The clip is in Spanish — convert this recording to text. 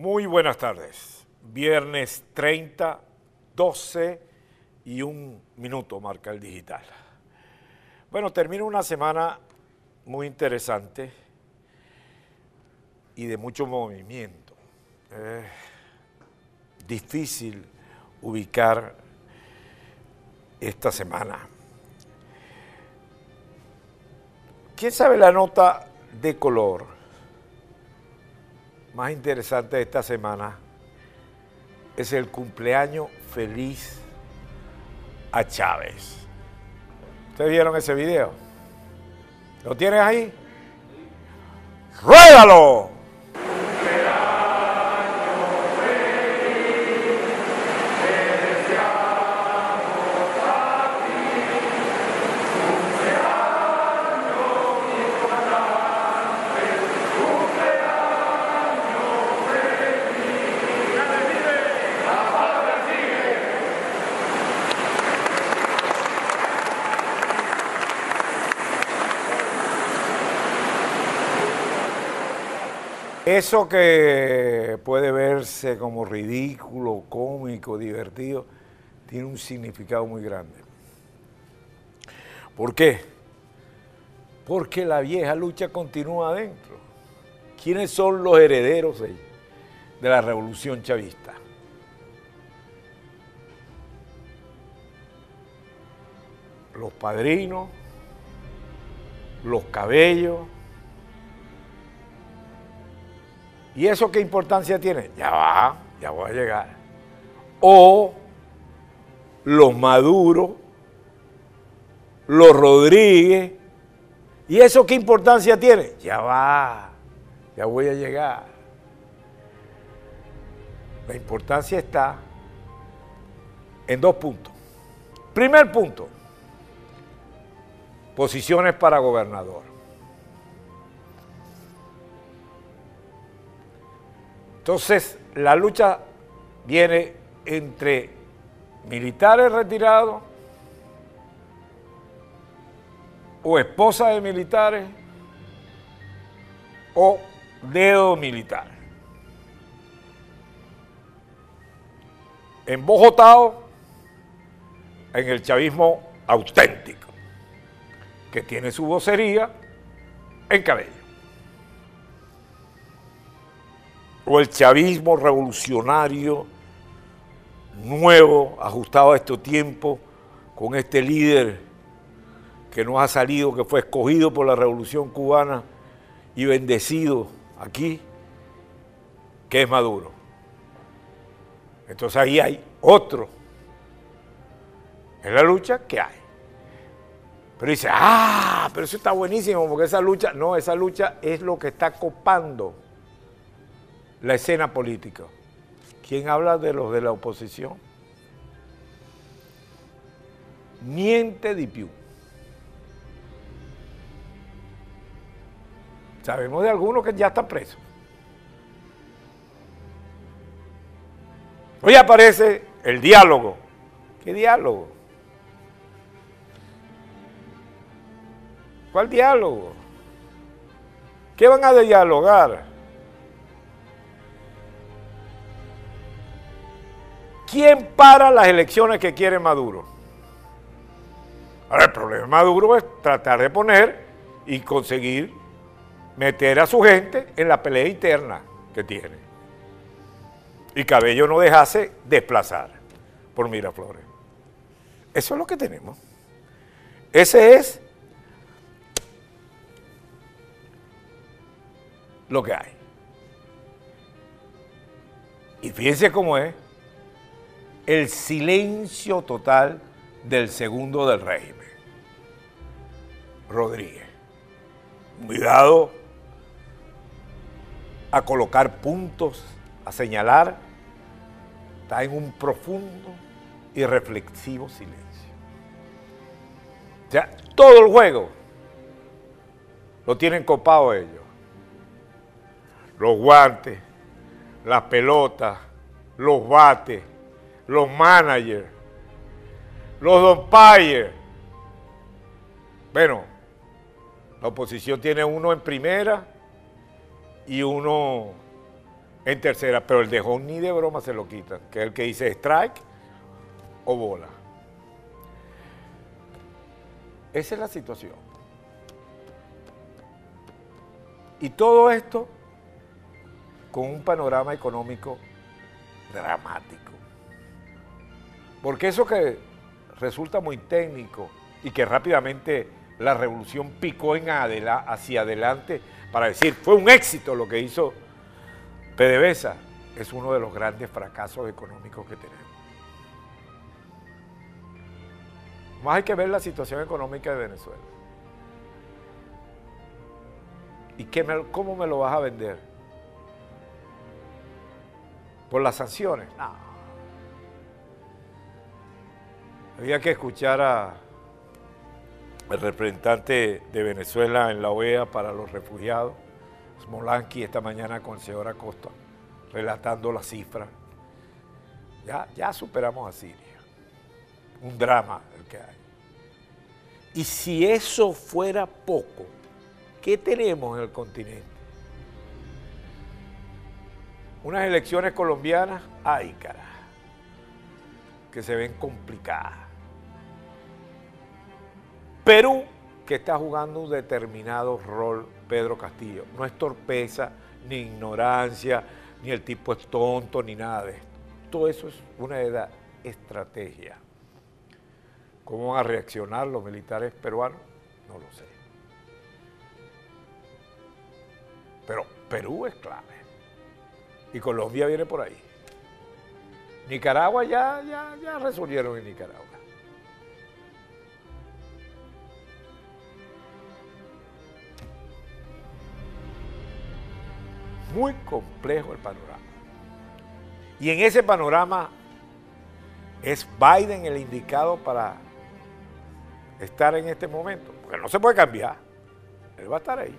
Muy buenas tardes. Viernes 30, 12 y un minuto marca el digital. Bueno, termina una semana muy interesante y de mucho movimiento. Es difícil ubicar esta semana. ¿Quién sabe la nota de color más interesante de esta semana? Es el cumpleaños feliz a Chávez. ¿Ustedes vieron ese video? ¿Lo tienes ahí? ¡Ruédalo! Eso que puede verse como ridículo, cómico, divertido, tiene un significado muy grande. ¿Por qué? Porque la vieja lucha continúa adentro. ¿Quiénes son los herederos de, de la revolución chavista? Los padrinos, los cabellos, ¿Y eso qué importancia tiene? Ya va, ya voy a llegar. O los Maduro, los Rodríguez. ¿Y eso qué importancia tiene? Ya va, ya voy a llegar. La importancia está en dos puntos. Primer punto, posiciones para gobernador. Entonces, la lucha viene entre militares retirados o esposa de militares o dedo militar. En Bogotá, en el chavismo auténtico, que tiene su vocería en cabello. O el chavismo revolucionario nuevo, ajustado a este tiempo, con este líder que nos ha salido, que fue escogido por la revolución cubana y bendecido aquí, que es Maduro. Entonces ahí hay otro en la lucha que hay. Pero dice, ah, pero eso está buenísimo, porque esa lucha, no, esa lucha es lo que está copando la escena política. ¿Quién habla de los de la oposición? Miente Di Più. Sabemos de algunos que ya están presos. Hoy aparece el diálogo. ¿Qué diálogo? ¿Cuál diálogo? ¿Qué van a dialogar? ¿Quién para las elecciones que quiere Maduro? Ahora, el problema de Maduro es tratar de poner y conseguir meter a su gente en la pelea interna que tiene. Y Cabello no dejase desplazar por Miraflores. Eso es lo que tenemos. Ese es lo que hay. Y fíjense cómo es el silencio total del segundo del régimen, Rodríguez. Cuidado a colocar puntos, a señalar, está en un profundo y reflexivo silencio. O sea, todo el juego lo tienen copado ellos. Los guantes, las pelotas, los bates, los managers, los umpires. Bueno, la oposición tiene uno en primera y uno En tercera, pero el dejón ni de broma se lo quitan, que es el que dice strike o bola. Esa es la situación. Y todo esto con un panorama económico dramático. Porque eso que resulta muy técnico y que rápidamente la revolución picó en hacia adelante para decir, fue un éxito lo que hizo PDVSA, es uno de los grandes fracasos económicos que tenemos. Más hay que ver la situación económica de Venezuela. ¿Y cómo me lo vas a vender? ¿Por las sanciones? No. Había que escuchar a el representante de Venezuela en la OEA para los refugiados, Smolanki, esta mañana con el señor Acosta, relatando las cifras. Ya, ya superamos a Siria. Un drama el que hay. Y si eso fuera poco, ¿qué tenemos en el continente? Unas elecciones colombianas, ay cara, que se ven complicadas Perú, que está jugando un determinado rol, Pedro Castillo. No es torpeza, ni ignorancia, ni el tipo es tonto, ni nada de esto. Todo eso es una estrategia. ¿Cómo van a reaccionar los militares peruanos? No lo sé. Pero Perú es clave. Y Colombia viene por ahí. Nicaragua ya, ya, ya resolvieron en Nicaragua. Muy complejo el panorama. Y en ese panorama es Biden el indicado para estar en este momento, porque no se puede cambiar. Él va a estar ahí.